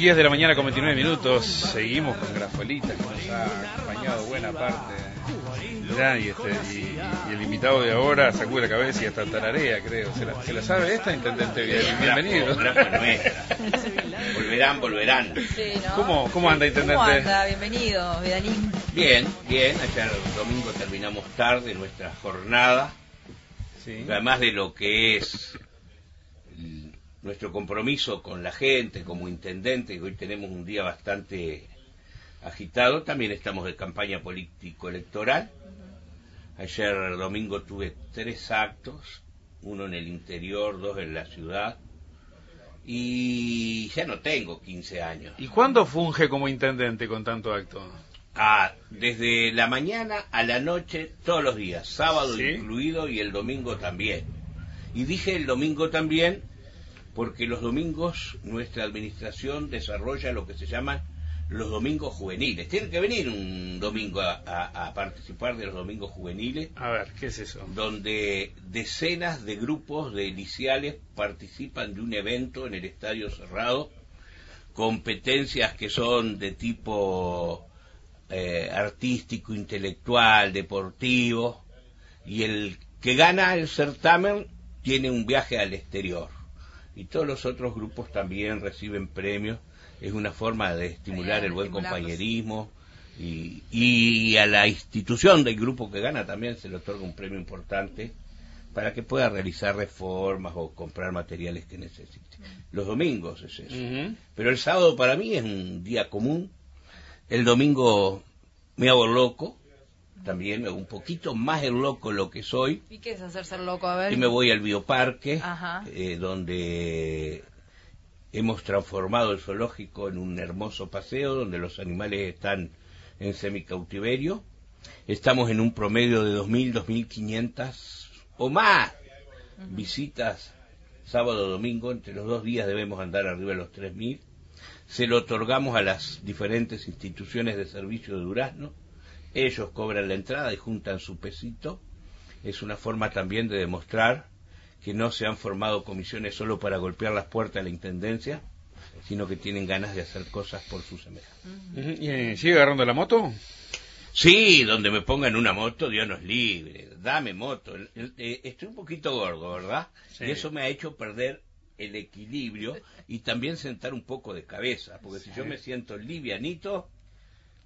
10 de la mañana con 29 minutos. Seguimos con Grafolita, que nos ha acompañado buena parte. Ya, y, este, y, y el invitado de ahora sacude la cabeza y hasta tararea, creo. ¿Se la, se la sabe esta, intendente? Bien, bienvenido. volverán, volverán. Sí, ¿no? ¿Cómo, ¿Cómo anda, intendente? ¿Cómo anda? Bienvenido, Vidanín. Bien, bien. Ayer domingo terminamos tarde nuestra jornada. Sí. Además de lo que es nuestro compromiso con la gente como intendente, que hoy tenemos un día bastante agitado, también estamos de campaña político-electoral. Ayer domingo tuve tres actos, uno en el interior, dos en la ciudad, y ya no tengo 15 años. ¿Y cuándo funge como intendente con tanto acto? Ah, desde la mañana a la noche, todos los días, sábado ¿Sí? incluido y el domingo también. Y dije el domingo también porque los domingos nuestra administración desarrolla lo que se llaman los domingos juveniles. Tiene que venir un domingo a, a- a participar de los domingos juveniles, A ver, ¿qué es eso? donde decenas de grupos de iniciales participan de un evento en el estadio cerrado, competencias que son de tipo eh, artístico, intelectual, deportivo, y el que gana el certamen tiene un viaje al exterior. Y todos los otros grupos también reciben premios. Es una forma de estimular el buen compañerismo. Y, y a la institución del grupo que gana también se le otorga un premio importante para que pueda realizar reformas o comprar materiales que necesite. Los domingos es eso. Pero el sábado para mí es un día común. El domingo me hago loco. También un poquito más el loco lo que soy. ¿Y qué es hacerse el loco? A ver. Y me voy al bioparque, eh, donde hemos transformado el zoológico en un hermoso paseo, donde los animales están en semicautiverio. Estamos en un promedio de 2.000, 2.500 o más visitas sábado domingo. Entre los dos días debemos andar arriba de los 3.000. Se lo otorgamos a las diferentes instituciones de servicio de Durazno. Ellos cobran la entrada y juntan su pesito. Es una forma también de demostrar que no se han formado comisiones solo para golpear las puertas de la Intendencia, sino que tienen ganas de hacer cosas por sus semejantes. ¿Y, eh, ¿Sigue agarrando la moto? Sí, donde me pongan una moto, Dios nos libre. Dame moto. Eh, Estoy un poquito gordo, ¿verdad? Sí. Y eso me ha hecho perder el equilibrio y también sentar un poco de cabeza, porque si yo me siento livianito,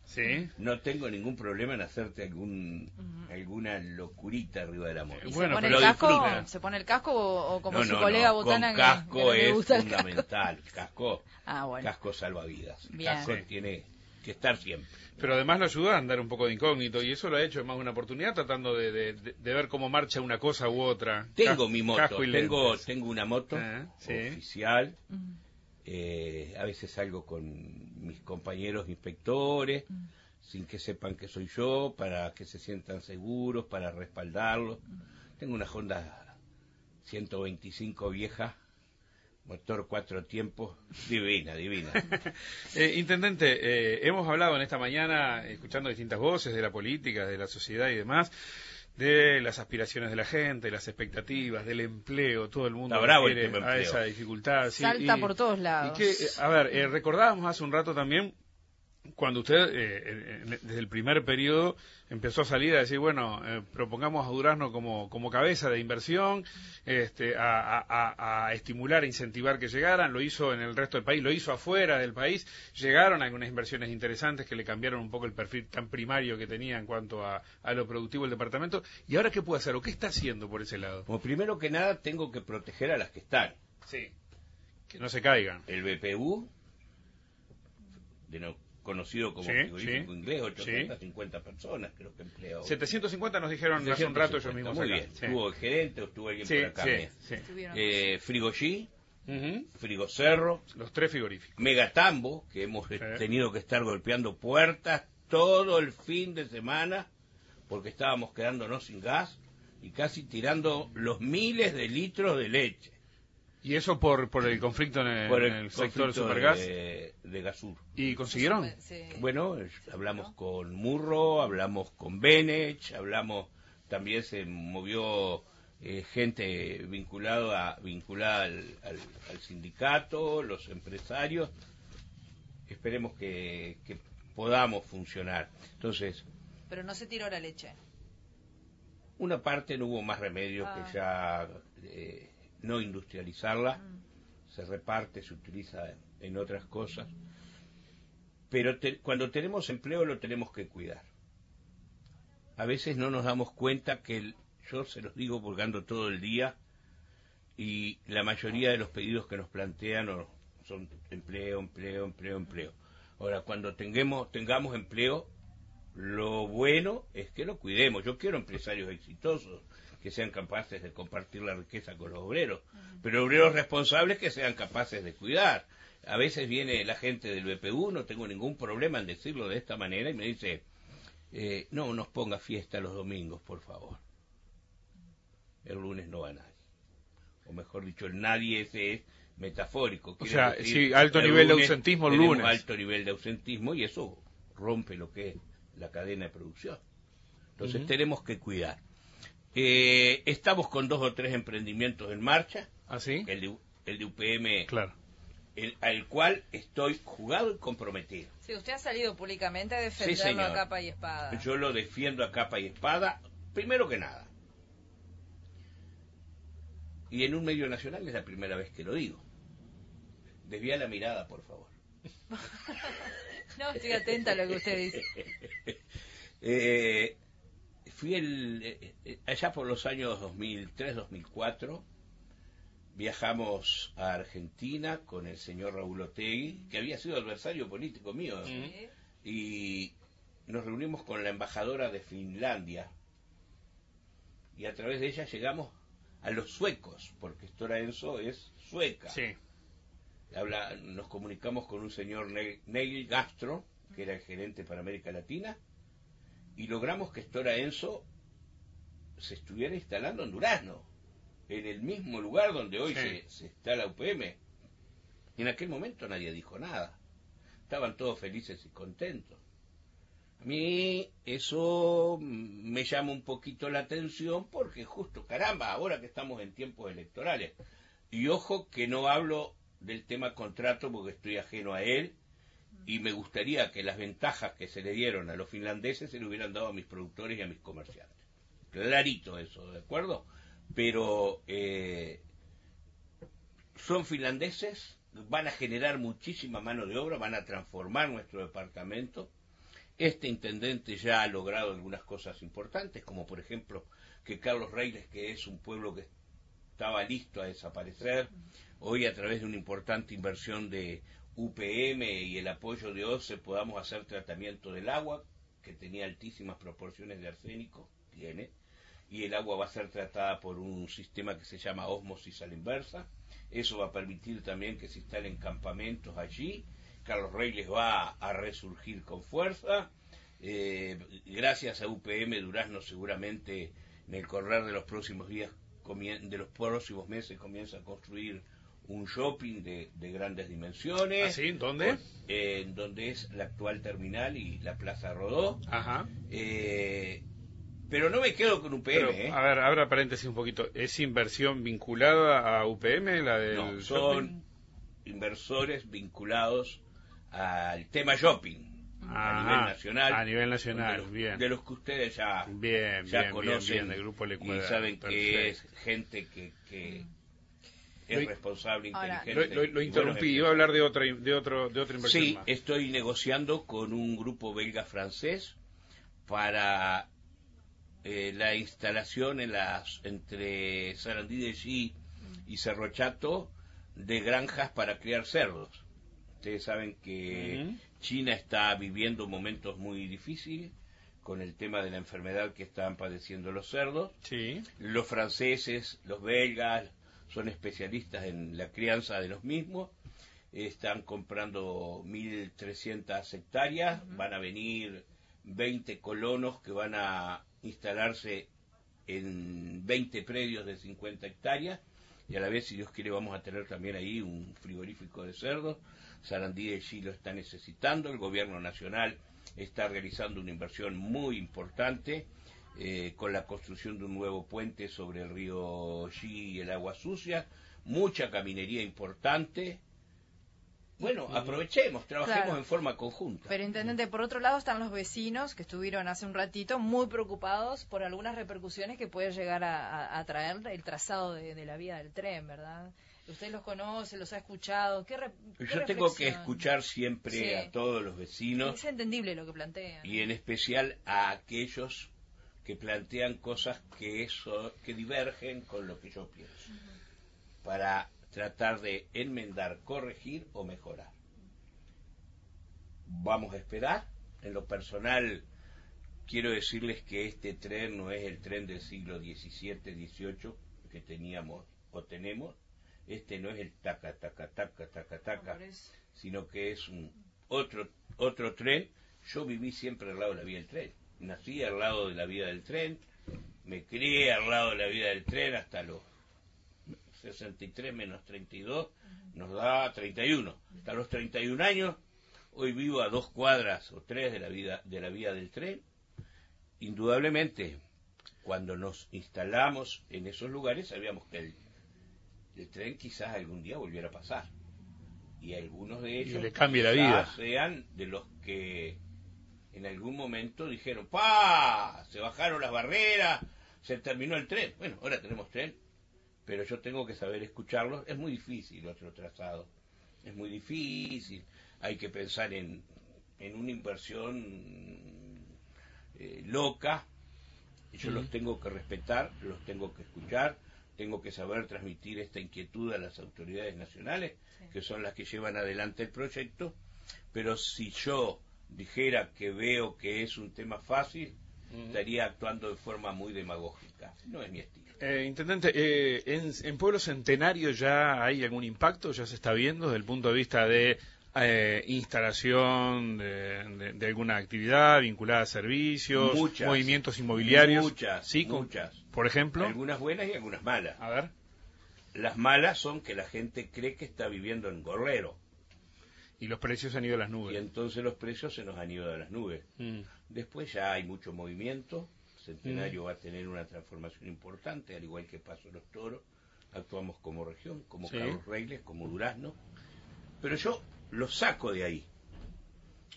Sí. no tengo ningún problema en hacerte algún alguna locurita arriba de la moto. ¿Y Bueno, se pone pero el casco? ¿Se pone el casco o, o como No, su no, colega no, Botana con casco que, no le es gusta el casco? fundamental. Casco, Ah, bueno. casco salvavidas. El Bien. casco Sí. tiene que estar siempre. Pero además lo ayuda a andar un poco de incógnito y eso lo ha hecho en más una oportunidad tratando de, de- de- de ver cómo marcha una cosa u otra. Tengo mi moto, casco y tengo, tengo una moto Ah, sí. oficial. Eh, a veces salgo con mis compañeros inspectores, Mm. sin que sepan que soy yo, para que se sientan seguros, para respaldarlos. Mm. Tengo una Honda 125 vieja, motor cuatro tiempos, divina, divina. Eh, intendente, eh, hemos hablado en esta mañana, escuchando distintas voces de la política, de la sociedad y demás, de las aspiraciones de la gente, las expectativas, del empleo, todo el mundo bravo el a esa dificultad. sí, Salta y- por todos y lados. que, eh, a ver, eh, recordábamos hace un rato también cuando usted, eh, desde el primer periodo, empezó a salir a decir, bueno, eh, propongamos a Durazno como, como cabeza de inversión, este, a, a- a- estimular incentivar que llegaran, lo hizo en el resto del país, lo hizo afuera del país, llegaron algunas inversiones interesantes que le cambiaron un poco el perfil tan primario que tenía en cuanto a, a lo productivo del departamento, y ahora qué puede hacer o qué está haciendo por ese lado. Como primero que nada, tengo que proteger a las que están. Sí. Que no se caigan. El BPU, de no- conocido como Sí, frigorífico sí. inglés, 850 personas creo que emplea. hoy. 750 nos dijeron hace un rato ellos 750, mismos Muy acá. bien, Sí. estuvo el gerente o estuvo alguien Sí, por acá. sí, sí. Eh, Frigollí, Ujú. Frigocerro, Los tres frigoríficos. Megatambo, que hemos tenido que estar golpeando puertas todo el fin de semana porque estábamos quedándonos sin gas y casi tirando los miles de litros de leche Y eso por, por el conflicto en el, por en el, sector Supergas. de, de Gasur. ¿Y consiguieron? Sí. Bueno, hablamos con Murro, hablamos con Benech, hablamos, también se movió eh, gente vinculado a, vinculada al, al- al sindicato, los empresarios, esperemos que, que podamos funcionar. Entonces, Pero no se tiró la leche. una parte no hubo más remedio Ah. que ya eh, no industrializarla, Mm. se reparte, se utiliza en otras cosas, pero te- cuando tenemos empleo lo tenemos que cuidar. A veces no nos damos cuenta que el- yo se los digo porque ando todo el día y la mayoría de los pedidos que nos plantean o- son empleo, empleo, empleo, empleo. Ahora, cuando tengamos, tengamos empleo, lo bueno es que lo cuidemos. Yo quiero empresarios exitosos que sean capaces de compartir la riqueza con los obreros, pero obreros responsables que sean capaces de cuidar. A veces viene la gente del BPU, no tengo ningún problema en decirlo de esta manera, y me dice, eh, no nos ponga fiesta los domingos, por favor. El lunes no va nadie. O mejor dicho, el nadie ese es metafórico. O sea, decir, sí, alto el nivel de ausentismo el lunes. alto nivel de ausentismo y eso rompe lo que es la cadena de producción. Entonces tenemos que cuidar. Eh, estamos con dos o tres emprendimientos en marcha. ¿Así? El de, el de UPM, Claro. el- al cual estoy jugado y comprometido. Sí, usted ha salido públicamente a Sí, defenderlo señor. a capa y espada. Yo lo defiendo a capa y espada, primero que nada. Y en un medio nacional es la primera vez que lo digo. Desvía la mirada, por favor. No, estoy atenta a lo que usted dice. Eh, fui el, eh, eh, allá por los años 2003-2004, viajamos a Argentina con el señor Raúl Otegui, que había sido adversario político mío, Sí. y nos reunimos con la embajadora de Finlandia, y a través de ella llegamos a los suecos, porque Stora Enso es sueca. Sí. Habla, nos comunicamos con un señor Ne- Neil Gastro, que era el gerente para América Latina, y logramos que Stora Enso se estuviera instalando en Durazno, en el mismo lugar donde hoy Sí. se, se está la UPM. Y en aquel momento nadie dijo nada. Estaban todos felices y contentos. A mí eso me llama un poquito la atención porque justo, caramba, ahora que estamos en tiempos electorales, y ojo que no hablo del tema contrato porque estoy ajeno a él y me gustaría que las ventajas que se le dieron a los finlandeses se le hubieran dado a mis productores y a mis comerciantes. Clarito eso, ¿de acuerdo? Pero eh, son finlandeses, van a generar muchísima mano de obra, van a transformar nuestro departamento. Este intendente ya ha logrado algunas cosas importantes, como por ejemplo que Carlos Reyes, que es un pueblo que estaba listo a desaparecer, hoy a través de una importante inversión de UPM y el apoyo de OCE podamos hacer tratamiento del agua, que tenía altísimas proporciones de arsénico, tiene, y el agua va a ser tratada por un sistema que se llama osmosis a la inversa. Eso va a permitir también que se instalen campamentos allí. Carlos Reyes va a resurgir con fuerza. Eh, gracias a UPM Durazno seguramente en el correr de los próximos días, de los próximos meses comienza a construir un shopping de, de grandes dimensiones. ¿Ah, sí? ¿Dónde? Eh, en donde es la actual terminal y la Plaza Rodó. Ajá. Eh, pero no me quedo con UPM, Pero, ¿eh? a ver, abra paréntesis un poquito. ¿Es inversión vinculada a UPM, la del No, shopping? son inversores vinculados al tema shopping a nivel nacional. a nivel nacional, de los, bien. De los que ustedes ya, Bien, ya bien, conocen bien, bien, del grupo y saben que es gente que, que Lo- es responsable, Ahora- Lo, inteligente. lo- interrumpí, iba a hablar de otra, de otro, de otra inversión Sí, más. estoy negociando con un grupo belga-francés para eh, la instalación en las entre Sarandí de G y Cerro Chato de granjas para criar cerdos. Ustedes saben que. China está viviendo momentos muy difíciles con el tema de la enfermedad que están padeciendo los cerdos. Sí. Los franceses, los belgas, son especialistas en la crianza de los mismos. Están comprando 1.300 hectáreas. Van a venir 20 colonos que van a instalarse en 20 predios de 50 hectáreas. Y a la vez, si Dios quiere, vamos a tener también ahí un frigorífico de cerdos. Sarandí de Chile lo está necesitando. El gobierno nacional está realizando una inversión muy importante eh, con la construcción de un nuevo puente sobre el río Xi y el agua sucia, mucha caminería importante, Bueno, aprovechemos, trabajemos Claro. en forma conjunta. Pero intendente, por otro lado están los vecinos que estuvieron hace un ratito muy preocupados por algunas repercusiones que puede llegar a, a- a traer el trazado de, de la vía del tren, ¿verdad? Usted los conoce, los ha escuchado. ¿Qué re- qué Yo tengo que escuchar siempre Sí. a todos los vecinos Es entendible lo que plantean. y en especial a aquellos que plantean cosas que eso que divergen con lo que yo pienso para tratar de enmendar, corregir o mejorar. Vamos a esperar. En lo personal, quiero decirles que este tren no es el tren del siglo XVII, XVIII que teníamos o tenemos. Este no es el taca, taca, taca, taca, taca sino que es un otro otro tren. Yo viví siempre al lado de la vía del tren. Nací al lado de la vía del tren, me crié al lado de la vía del tren hasta los 63 menos 32, nos da 31. Hasta los 31 años, hoy vivo a dos cuadras o tres de la, vida, de la vía del tren. Indudablemente, cuando nos instalamos en esos lugares, sabíamos que el, el tren quizás algún día volviera a pasar y algunos de ellos le cambie la quizás vida. sean de los que en algún momento dijeron ¡pa! se bajaron las barreras se terminó el tren bueno ahora tenemos tren pero yo tengo que saber escucharlos. Es muy difícil otro trazado es muy difícil. Hay que pensar en, en una inversión eh, loca. Yo los tengo que respetar los tengo que escuchar tengo que saber transmitir esta inquietud a las autoridades nacionales, Sí. que son las que llevan adelante el proyecto, pero si yo dijera que veo que es un tema fácil, estaría actuando de forma muy demagógica. No es mi estilo. Eh, intendente, eh, en, en Pueblo Centenario ya hay algún impacto, ya se está viendo desde el punto de vista de eh, instalación de, de- de alguna actividad vinculada a servicios, Muchas. movimientos inmobiliarios. Muchas, sí, muchas. Por ejemplo, Algunas buenas y algunas malas. a ver, Las malas son que la gente cree que está viviendo en Gorrero, y los precios han ido a las y nubes. entonces los precios se nos han ido a las nubes. Mm. Después ya hay mucho movimiento. Centenario va a tener una transformación importante, al igual que Paso los Toros. Actuamos como región, como Sí. Carlos Reyes, como Durazno. Pero yo lo saco de ahí.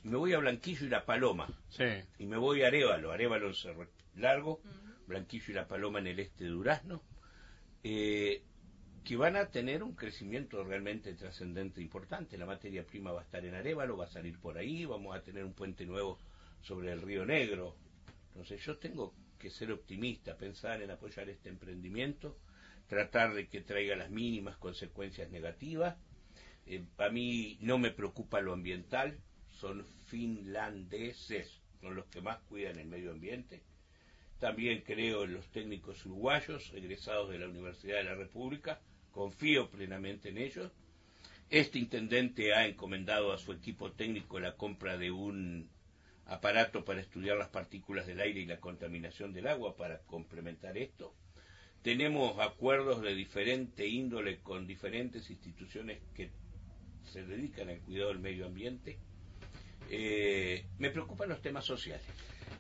Me voy a Blanquillo y La Paloma. Sí, Y me voy a Arevalo. Arevalo en Cerro Largo. Blanquillo y La Paloma en el este de Durazno. eh, que van a tener un crecimiento realmente trascendente e importante. La materia prima va a estar en Arevalo, va a salir por ahí, vamos a tener un puente nuevo sobre el Río Negro. Entonces yo tengo que ser optimista, pensar en apoyar este emprendimiento, tratar de que traiga las mínimas consecuencias negativas. Eh, a mí no me preocupa lo ambiental, son finlandeses, son los que más cuidan el medio ambiente. También creo en los técnicos uruguayos egresados de la Universidad de la República, confío plenamente en ellos. Este intendente ha encomendado a su equipo técnico la compra de un aparato para estudiar las partículas del aire y la contaminación del agua para complementar esto. Tenemos acuerdos de diferente índole con diferentes instituciones que se dedican al cuidado del medio ambiente. Eh, me preocupan los temas sociales.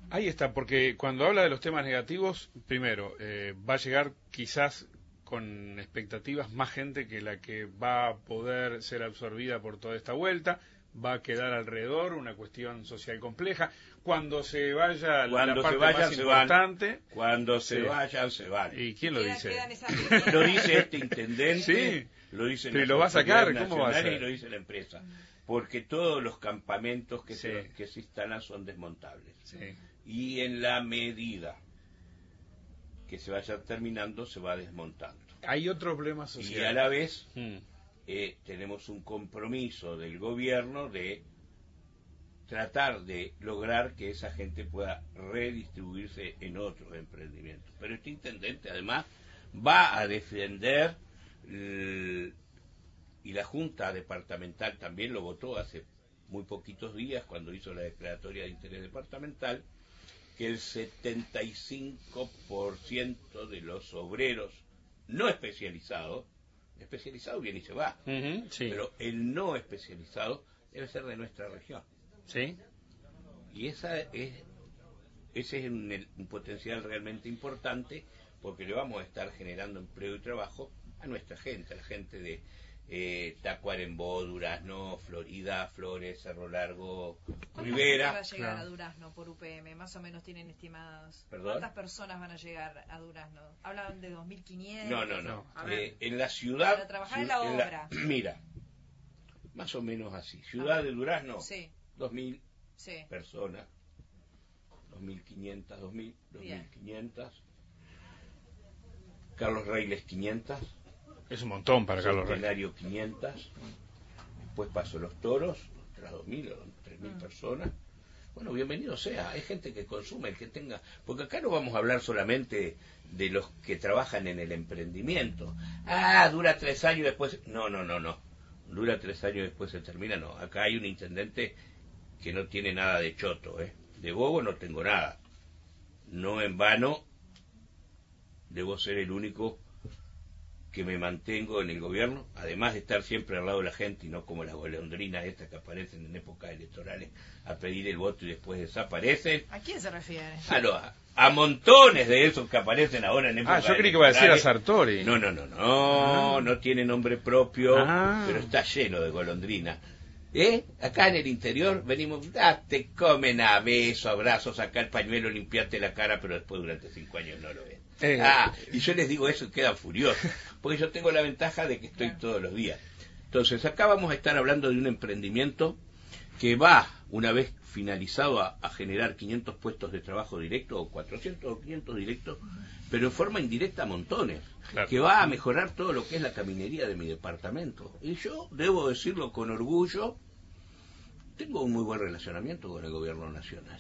Ahí está, porque cuando habla de los temas negativos, primero, eh, va a llegar quizás con expectativas más gente que la que va a poder ser absorbida por toda esta vuelta, va a quedar alrededor una cuestión social compleja. Cuando se vaya Cuando la se parte vayan, más se van. importante, Cuando se Sí. vayan, se van. ¿y quién lo dice? Lo dice este intendente, Sí. lo dice Pero lo va a sacar, ¿cómo va a ser? Y lo dice la empresa. Porque todos los campamentos que, Sí. se, que se instalan son desmontables. Sí. Y en la medida que se vaya terminando, se va desmontando. Hay otro problema Y social. a la vez Mm. eh, tenemos un compromiso del gobierno de tratar de lograr que esa gente pueda redistribuirse en otros emprendimientos. Pero este intendente además va a defender el- y la Junta Departamental también lo votó hace muy poquitos días cuando hizo la declaratoria de interés departamental que el 75% de los obreros no especializados, especializado viene y se va, sí. pero el no especializado debe ser de nuestra región. Sí. Y esa es, ese es un, un potencial realmente importante porque le vamos a estar generando empleo y trabajo a nuestra gente, a la gente de eh, Tacuarembó, Durazno, Florida, Flores, Cerro Largo, ¿Cuánta Rivera. va a llegar Claro. a Durazno por UPM? Más o menos tienen estimados. ¿Perdón? ¿Cuántas personas van a llegar a Durazno? Hablan de 2.500. No, no, no. Eh, en la ciudad. Para trabajar en la obra. mira, más o menos así. Ciudad Ah. de Durazno, Sí, 2.000 sí. personas. 2.500, 2.000, Bien. 2.500. Carlos Reyes 500. Es un montón para Carlos Reyes. Centenario 500. Después Paso Los Toros, otras 2.000 o 3.000 Mm. personas. Bueno, bienvenido sea. Hay gente que consume, el que tenga. Porque acá no vamos a hablar solamente de los que trabajan en el emprendimiento. Ah, dura tres años y después. No, no, no, no. Dura tres años y después se termina. No. Acá hay un intendente que no tiene nada de choto, ¿eh? De bobo no tengo nada. No en vano debo ser el único que me mantengo en el gobierno, además de estar siempre al lado de la gente y no como las golondrinas estas que aparecen en épocas electorales a pedir el voto y después desaparecen. ¿A quién se refiere? A, lo- a montones de esos que aparecen ahora en Ah, épocas yo creí que iba a decir a. Sartori. No, no, no, no, Ah. no tiene nombre propio, Ah. pero está lleno de golondrinas. ¿Eh? Acá en el interior venimos, ah, te comen a besos, abrazos, saca el pañuelo, limpiarte la cara, pero después durante cinco años no lo ven. Eh. Ah, y yo les digo eso y quedan furiosos, porque yo tengo la ventaja de que estoy todos los días. Entonces, acá vamos a estar hablando de un emprendimiento que va, una vez finalizado, a, generar 500 puestos de trabajo directo, o 400 o 500 directos, pero en forma indirecta montones, Claro. que va a mejorar todo lo que es la caminería de mi departamento. Y yo, debo decirlo con orgullo, tengo un muy buen relacionamiento con el gobierno nacional.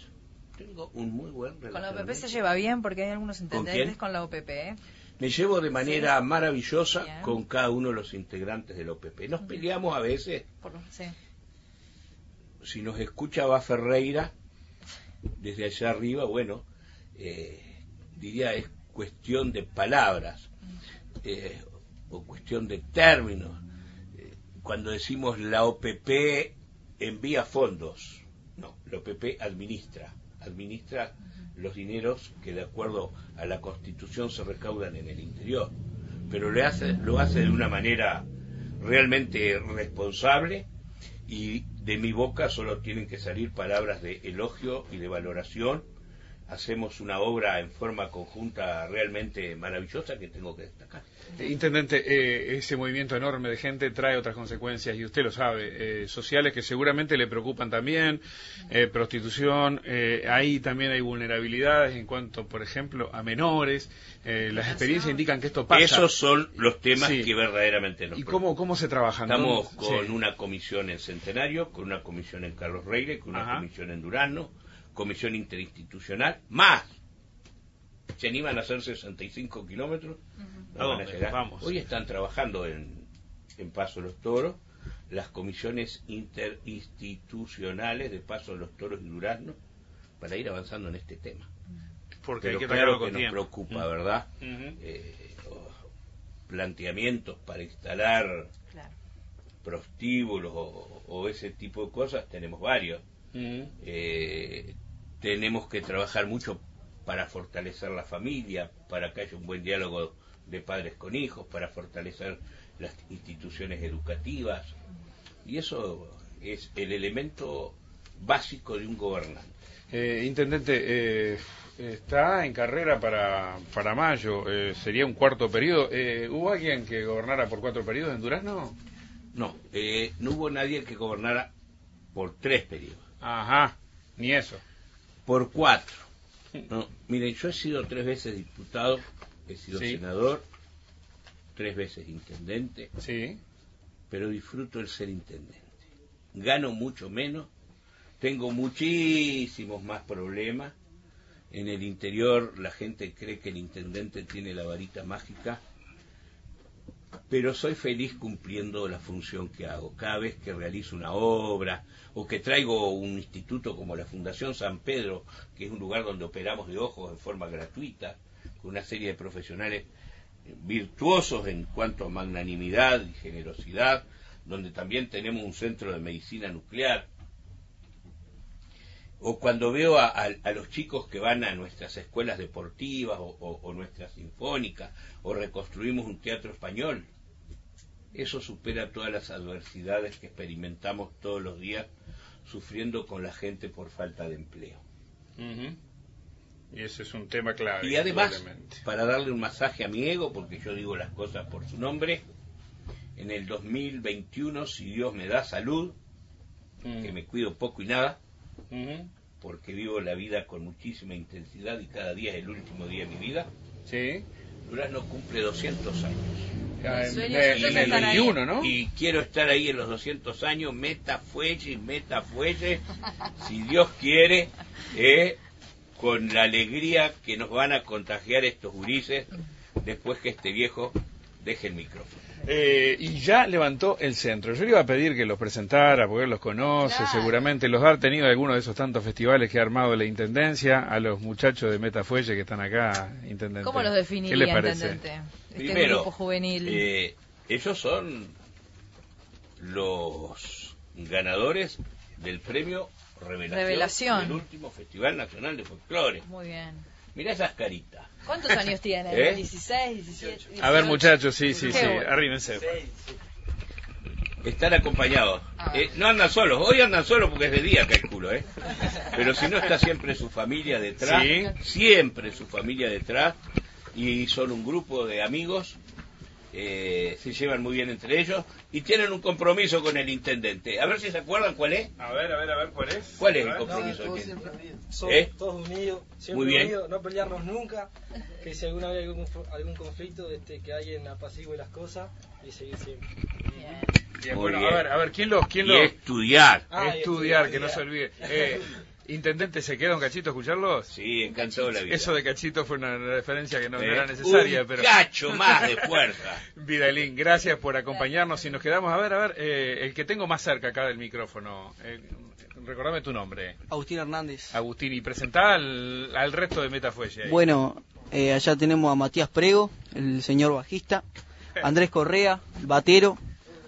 Tengo un muy buen Con la relacionamiento. OPP se lleva bien porque hay algunos intendentes quién? con la OPP. ¿eh? Me llevo de manera maravillosa Bien. con cada uno de los integrantes del OPP. Nos peleamos a veces, Por, sí. Si nos escucha va Ferreira desde allá arriba, bueno, eh, diría es cuestión de palabras eh, o cuestión de términos. Eh, cuando decimos la OPP envía fondos, no, la OPP administra, administra los dineros que de acuerdo a la Constitución se recaudan en el interior, pero le hace, lo hace de una manera realmente responsable y de mi boca solo tienen que salir palabras de elogio y de valoración. Hacemos una obra en forma conjunta realmente maravillosa que tengo que destacar. Eh, Intendente, eh, ese movimiento enorme de gente trae otras consecuencias, y usted lo sabe, eh, sociales que seguramente le preocupan también, eh, prostitución, eh, ahí también hay vulnerabilidades en cuanto, por ejemplo, a menores, eh, las experiencias indican que esto pasa. Esos son los temas Sí. que verdaderamente nos ¿Y preocupan. cómo, cómo se trabajan? Estamos con Sí. una comisión en Centenario, con una comisión en Carlos Reire, con una Ajá. comisión en Durano, comisión interinstitucional, más. Se animan a hacer 65 kilómetros. no ¿A van a llegar. Vamos. Hoy están trabajando en, en Paso de los Toros las comisiones interinstitucionales de Paso de los Toros y Durazno para ir avanzando en este tema. Porque Pero hay que claro que nos tiempo. preocupa, Mm. ¿verdad? Eh, oh, planteamientos para instalar Claro. prostíbulos o, o ese tipo de cosas, tenemos varios. Eh, tenemos que trabajar mucho para fortalecer la familia, para que haya un buen diálogo de padres con hijos, para fortalecer las instituciones educativas. Y eso es el elemento básico de un gobernante. Eh, intendente, eh, está en carrera para, para mayo, eh, sería un cuarto periodo. Eh, ¿Hubo alguien que gobernara por cuatro periodos en Durazno? No, eh, no hubo nadie que gobernara por tres periodos. Ajá, ni eso. Por cuatro. No, miren, yo he sido tres veces diputado, he sido Sí. senador, tres veces intendente, Sí. pero disfruto el ser intendente. Gano mucho menos, tengo muchísimos más problemas. En el interior la gente cree que el intendente tiene la varita mágica, pero soy feliz cumpliendo la función que hago. Cada vez que realizo una obra o que traigo un instituto como la Fundación San Pedro, que es un lugar donde operamos de ojos en forma gratuita, con una serie de profesionales virtuosos en cuanto a magnanimidad y generosidad, donde también tenemos un centro de medicina nuclear. O cuando veo a, a- a los chicos que van a nuestras escuelas deportivas o, o- o nuestras sinfónicas, o reconstruimos un teatro español, eso supera todas las adversidades que experimentamos todos los días sufriendo con la gente por falta de empleo. Y ese es un tema clave. Y además, para darle un masaje a mi ego, porque yo digo las cosas por su nombre, en el 2021, si Dios me da salud, que me cuido poco y nada, porque vivo la vida con muchísima intensidad y cada día es el último día de mi vida. Sí. Durazno cumple 200 años. en, el 21, ¿no? Y quiero estar ahí en los 200 años, meta fuelle, meta fuelle, si Dios quiere, eh, con la alegría que nos van a contagiar estos gurises después que este viejo deje el micrófono. Eh, y ya levantó el centro. Yo le iba a pedir que los presentara, porque él los conoce, seguramente los ha tenido algunos de esos tantos festivales que ha armado la Intendencia, a los muchachos de Metafuelle que están acá, Intendente. ¿Cómo los definiría, ¿Qué Intendente? Este Primero, grupo juvenil. Eh, ellos son los ganadores del premio Revelación, Revelación. del último Festival Nacional de Folclore. Muy bien. Mirá esas caritas. ¿Cuántos años tienen? ¿16, 17? A ver, muchachos, sí, sí, sí, arrímense. Están acompañados. Ah. Eh, no andan solos, hoy andan solos porque es de día, calculo, ¿eh? Pero si no está siempre su familia detrás, siempre su familia detrás, y son un grupo de amigos eh, se llevan muy bien entre ellos y tienen un compromiso con el intendente. A ver si se acuerdan cuál es. A ver, a ver, a ver, ¿cuál es? ¿Cuál es el compromiso? todos, siempre, ¿Eh? todos unidos, siempre muy bien. unidos, no pelearnos nunca, que si alguna vez hay algún, algún conflicto, este, que alguien apacigüe las cosas y seguir siempre. Bien. bueno, a ver, a ver, ¿quién los, quién y estudiar. Ah, estudiar, que no se olvide. Eh, Intendente, ¿se queda un cachito a escucharlos? Sí, encantado la vida. Eso de cachito fue una referencia que no, era eh, necesaria, un pero... cacho más de fuerza. Vidalín, gracias por acompañarnos y nos quedamos, a ver, a ver, eh, el que tengo más cerca acá del micrófono, eh, recordame tu nombre. Agustín Hernández. Agustín, y presentá al, resto de Metafuelle. Bueno, eh, allá tenemos a Matías Prego, el señor bajista, Andrés Correa, el batero,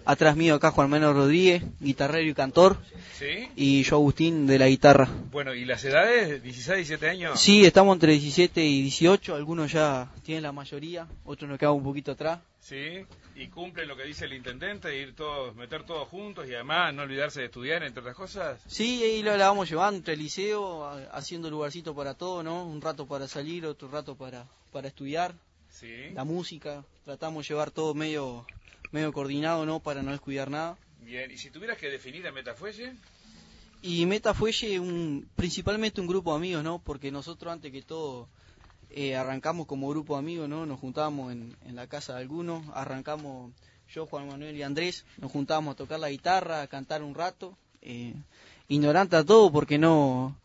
atrás mío acá Juan Manuel Rodríguez, guitarrero y cantor. Y yo Agustín de la guitarra. Bueno, ¿y las edades? ¿16, 17 años? Sí, estamos entre 17 y 18. Algunos ya tienen la mayoría, otros nos quedan un poquito atrás. Sí, y cumplen lo que dice el intendente, ir todos, meter todos juntos y además no olvidarse de estudiar, entre otras cosas. Sí, ahí lo la vamos llevando entre el liceo, haciendo lugarcito para todo, ¿no? Un rato para salir, otro rato para, para estudiar. Sí. La música, tratamos de llevar todo medio, medio coordinado, ¿no? Para no descuidar nada. Bien, y si tuvieras que definir a Metafuelle. Y Metafuelle, un, principalmente un grupo de amigos, ¿no? Porque nosotros, antes que todo, eh, arrancamos como grupo de amigos, ¿no? Nos juntábamos en, la casa de algunos, arrancamos yo, Juan Manuel y Andrés, nos juntábamos a tocar la guitarra, a cantar un rato, eh, ignorante a todo porque no,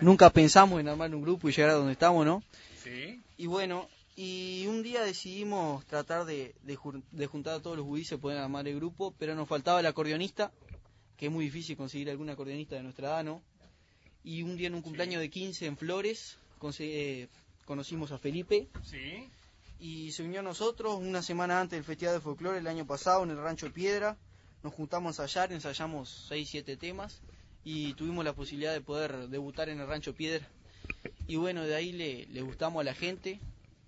nunca pensamos en armar un grupo y llegar a donde estamos, ¿no? Sí. Y bueno, y un día decidimos tratar de, juntar a todos los judíos y poder armar el grupo, pero nos faltaba el acordeonista, que es muy difícil conseguir algún acordeonista de nuestra edad, ¿no? Y un día en un cumpleaños de 15 en Flores, eh, conocimos a Felipe. Sí. Y se unió a nosotros una semana antes del Festival de Folclore el año pasado en el Rancho Piedra. Nos juntamos a ensayar, ensayamos 6, 7 temas y tuvimos la posibilidad de poder debutar en el Rancho Piedra. Y bueno, de ahí le, le gustamos a la gente,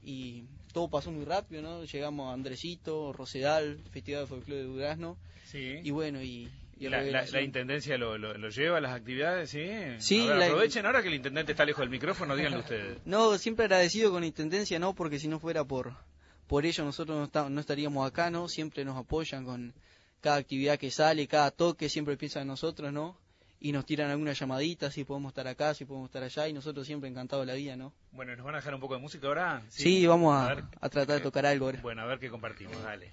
y todo pasó muy rápido, ¿no? Llegamos a Andresito, Rosedal, Festival de Folclore de Durazno. Sí. Y bueno, y... la, intendencia lo, lo, lleva a las actividades, sí. Sí. aprovechen ahora que el intendente está lejos del micrófono, díganlo ustedes. No, siempre agradecido con la intendencia, ¿no? Porque si no fuera por por ello nosotros no, no estaríamos acá, ¿no? Siempre nos apoyan con cada actividad que sale, cada toque, siempre piensan en nosotros, ¿no? Y nos tiran alguna llamadita, si podemos estar acá, si podemos estar allá, y nosotros siempre encantados de la vida, ¿no? Bueno, ¿nos van a dejar un poco de música ahora? Sí, vamos a, a, tratar de tocar algo ahora. Bueno, a ver qué compartimos, dale.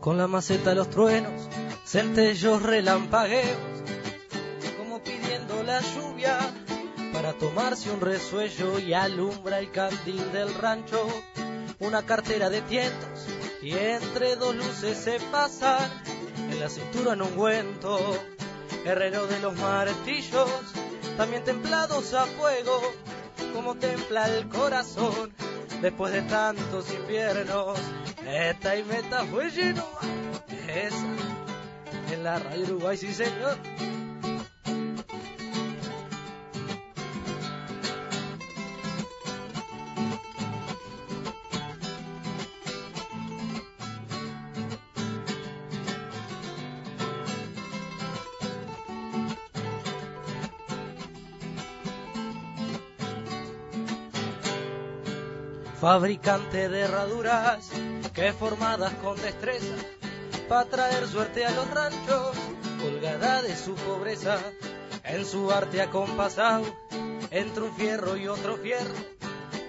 Con la maceta los truenos, centellos relampagueos, como pidiendo la lluvia para tomarse un resuello y alumbra el candil del rancho. Una cartera de tientos y entre dos luces se pasan en la cintura en ungüento. Herrero de los martillos, también templados a fuego, como templa el corazón después de tantos inviernos. Esta y meta fue lleno, esa en la radio Uruguay, sí señor. Fabricante de herraduras que formadas con destreza para traer suerte a los ranchos, colgada de su pobreza en su arte acompasado entre un fierro y otro fierro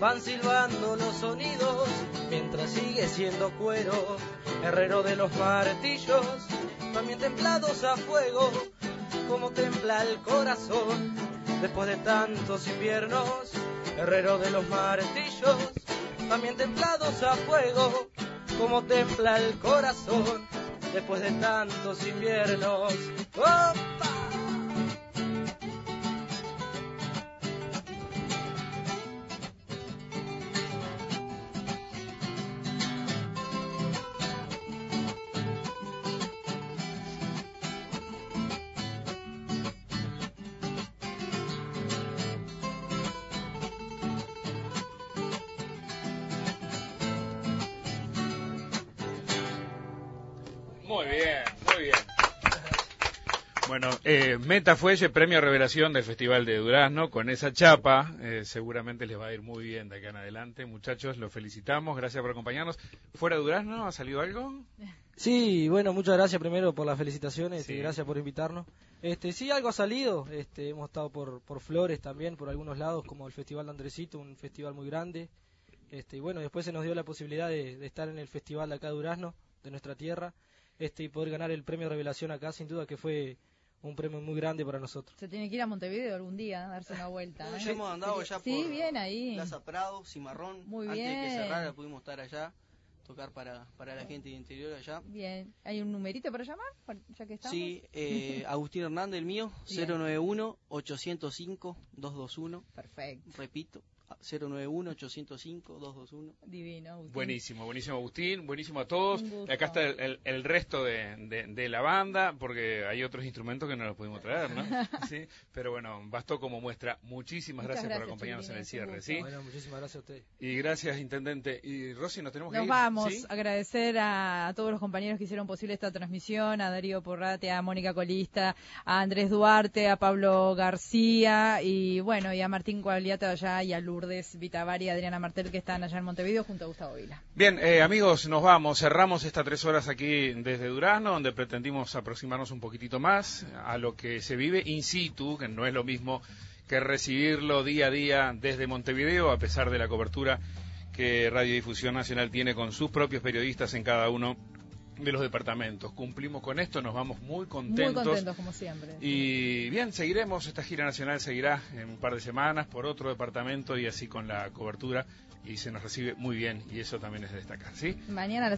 van silbando los sonidos mientras sigue siendo cuero herrero de los martillos también templados a fuego como templa el corazón. Después de tantos inviernos herrero de los martillos también templados a fuego, como templa el corazón después de tantos inviernos. Eh, Meta fue ese premio revelación del Festival de Durazno. Con esa chapa, eh, seguramente les va a ir muy bien de acá en adelante. Muchachos, los felicitamos. Gracias por acompañarnos. ¿Fuera de Durazno ha salido algo? Sí, bueno, muchas gracias primero por las felicitaciones Sí. y gracias por invitarnos. Este, sí, algo ha salido. Este, hemos estado por, por Flores también, por algunos lados, como el Festival de Andresito, un festival muy grande. Este, y bueno, después se nos dio la posibilidad de, de estar en el festival de acá de Durazno, de nuestra tierra, este, y poder ganar el premio Revelación acá, sin duda que fue un premio muy grande para nosotros. Se tiene que ir a Montevideo algún día, a darse una vuelta. No, ¿eh? ya hemos andado ya Sí, por bien ahí. Plaza Prado, Cimarrón. Muy Antes de bien. que cerrara pudimos estar allá, tocar para, para la gente de interior allá. Bien. ¿Hay un numerito para llamar? Ya que estamos. Sí, eh, Agustín Hernández, el mío, Bien. 091-805-221. Perfecto. Repito, 091-805-221. Divino. Agustín. Buenísimo, buenísimo Agustín, buenísimo a todos. Acá está el, el- el resto de, de- de la banda, porque hay otros instrumentos que no los pudimos traer, ¿no? Sí, pero bueno, bastó como muestra. Muchísimas gracias, por acompañarnos en el cierre, ¿sí? Bueno, muchísimas gracias a ustedes. Y gracias, Intendente. Y Rosy, nos tenemos que Nos ir. vamos ¿sí? a agradecer a, a todos los compañeros que hicieron posible esta transmisión, a Darío Porrate, a Mónica Colista, a Andrés Duarte, a Pablo García y bueno, y a Martín Coagliata allá y a Lourdes Vitavari y Adriana Martel que están allá en Montevideo junto a Gustavo Vila. Bien, eh, amigos, nos vamos. Cerramos estas tres horas aquí desde Durazno, donde pretendimos aproximarnos un poquitito más a lo que se vive in situ, que no es lo mismo que recibirlo día a día desde Montevideo, a pesar de la cobertura que Radiodifusión Nacional tiene con sus propios periodistas en cada uno de los departamentos. Cumplimos con esto, nos vamos muy contentos. Muy contentos como siempre. Y bien, seguiremos, esta gira nacional seguirá en un par de semanas por otro departamento y así con la cobertura y se nos recibe muy bien y eso también es de destacar, ¿sí? Mañana